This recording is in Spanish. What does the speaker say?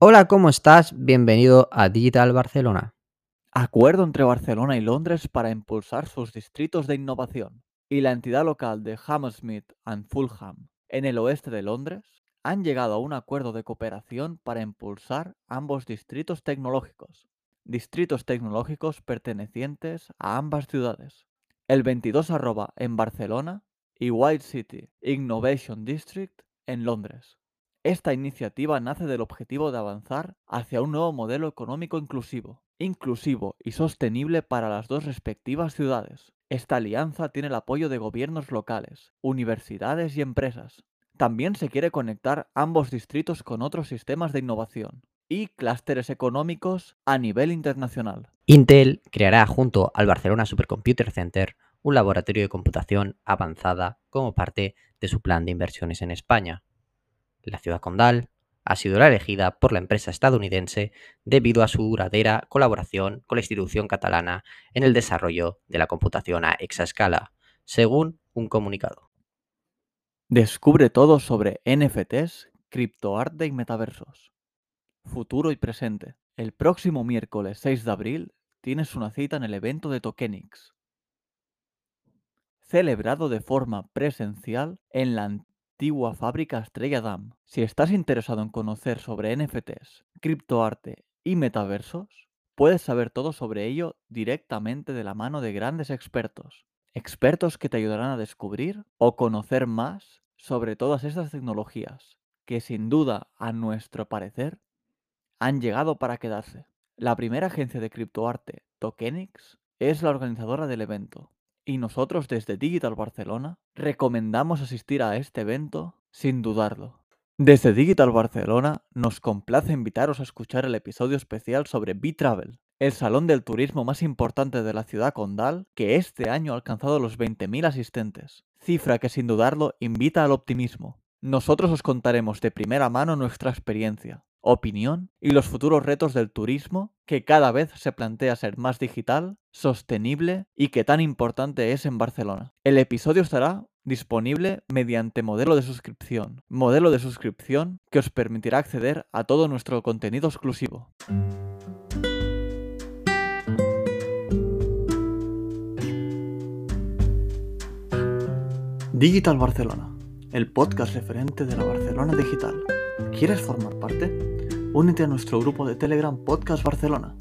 Hola, ¿cómo estás? Bienvenido a Digital Barcelona. Acuerdo entre Barcelona y Londres para impulsar sus distritos de innovación. Y la entidad local de Hammersmith and Fulham, en el oeste de Londres, han llegado a un acuerdo de cooperación para impulsar ambos distritos tecnológicos. Distritos tecnológicos pertenecientes a ambas ciudades. El 22 arroba en Barcelona y White City Innovation District en Londres. Esta iniciativa nace del objetivo de avanzar hacia un nuevo modelo económico inclusivo, inclusivo y sostenible para las dos respectivas ciudades. Esta alianza tiene el apoyo de gobiernos locales, universidades y empresas. También se quiere conectar ambos distritos con otros sistemas de innovación y clústeres económicos a nivel internacional. Intel creará junto al Barcelona Supercomputer Center un laboratorio de computación avanzada como parte de su plan de inversiones en España. La ciudad condal ha sido la elegida por la empresa estadounidense debido a su duradera colaboración con la institución catalana en el desarrollo de la computación a exascala, según un comunicado. Descubre todo sobre NFTs, criptoarte y metaversos. Futuro y presente. El próximo miércoles 6 de abril tienes una cita en el evento de Tokenix, celebrado de forma presencial en la antigua fábrica Estrella Damm. Si estás interesado en conocer sobre NFTs, criptoarte y metaversos, puedes saber todo sobre ello directamente de la mano de grandes expertos. Expertos que te ayudarán a descubrir o conocer más sobre todas estas tecnologías, que sin duda, a nuestro parecer, han llegado para quedarse. La primera agencia de criptoarte, Tokenix, es la organizadora del evento y nosotros desde Digital Barcelona recomendamos asistir a este evento sin dudarlo. Desde Digital Barcelona nos complace invitaros a escuchar el episodio especial sobre B-Travel, el salón del turismo más importante de la ciudad condal, que este año ha alcanzado los 20.000 asistentes, cifra que sin dudarlo invita al optimismo. Nosotros os contaremos de primera mano nuestra experiencia, opinión y los futuros retos del turismo que cada vez se plantea ser más digital, sostenible y que tan importante es en Barcelona. El episodio estará disponible mediante modelo de suscripción, modelo de suscripción que os permitirá acceder a todo nuestro contenido exclusivo. Digital Barcelona, el podcast referente de la Barcelona digital. ¿Quieres formar parte? Únete a nuestro grupo de Telegram Podcast Barcelona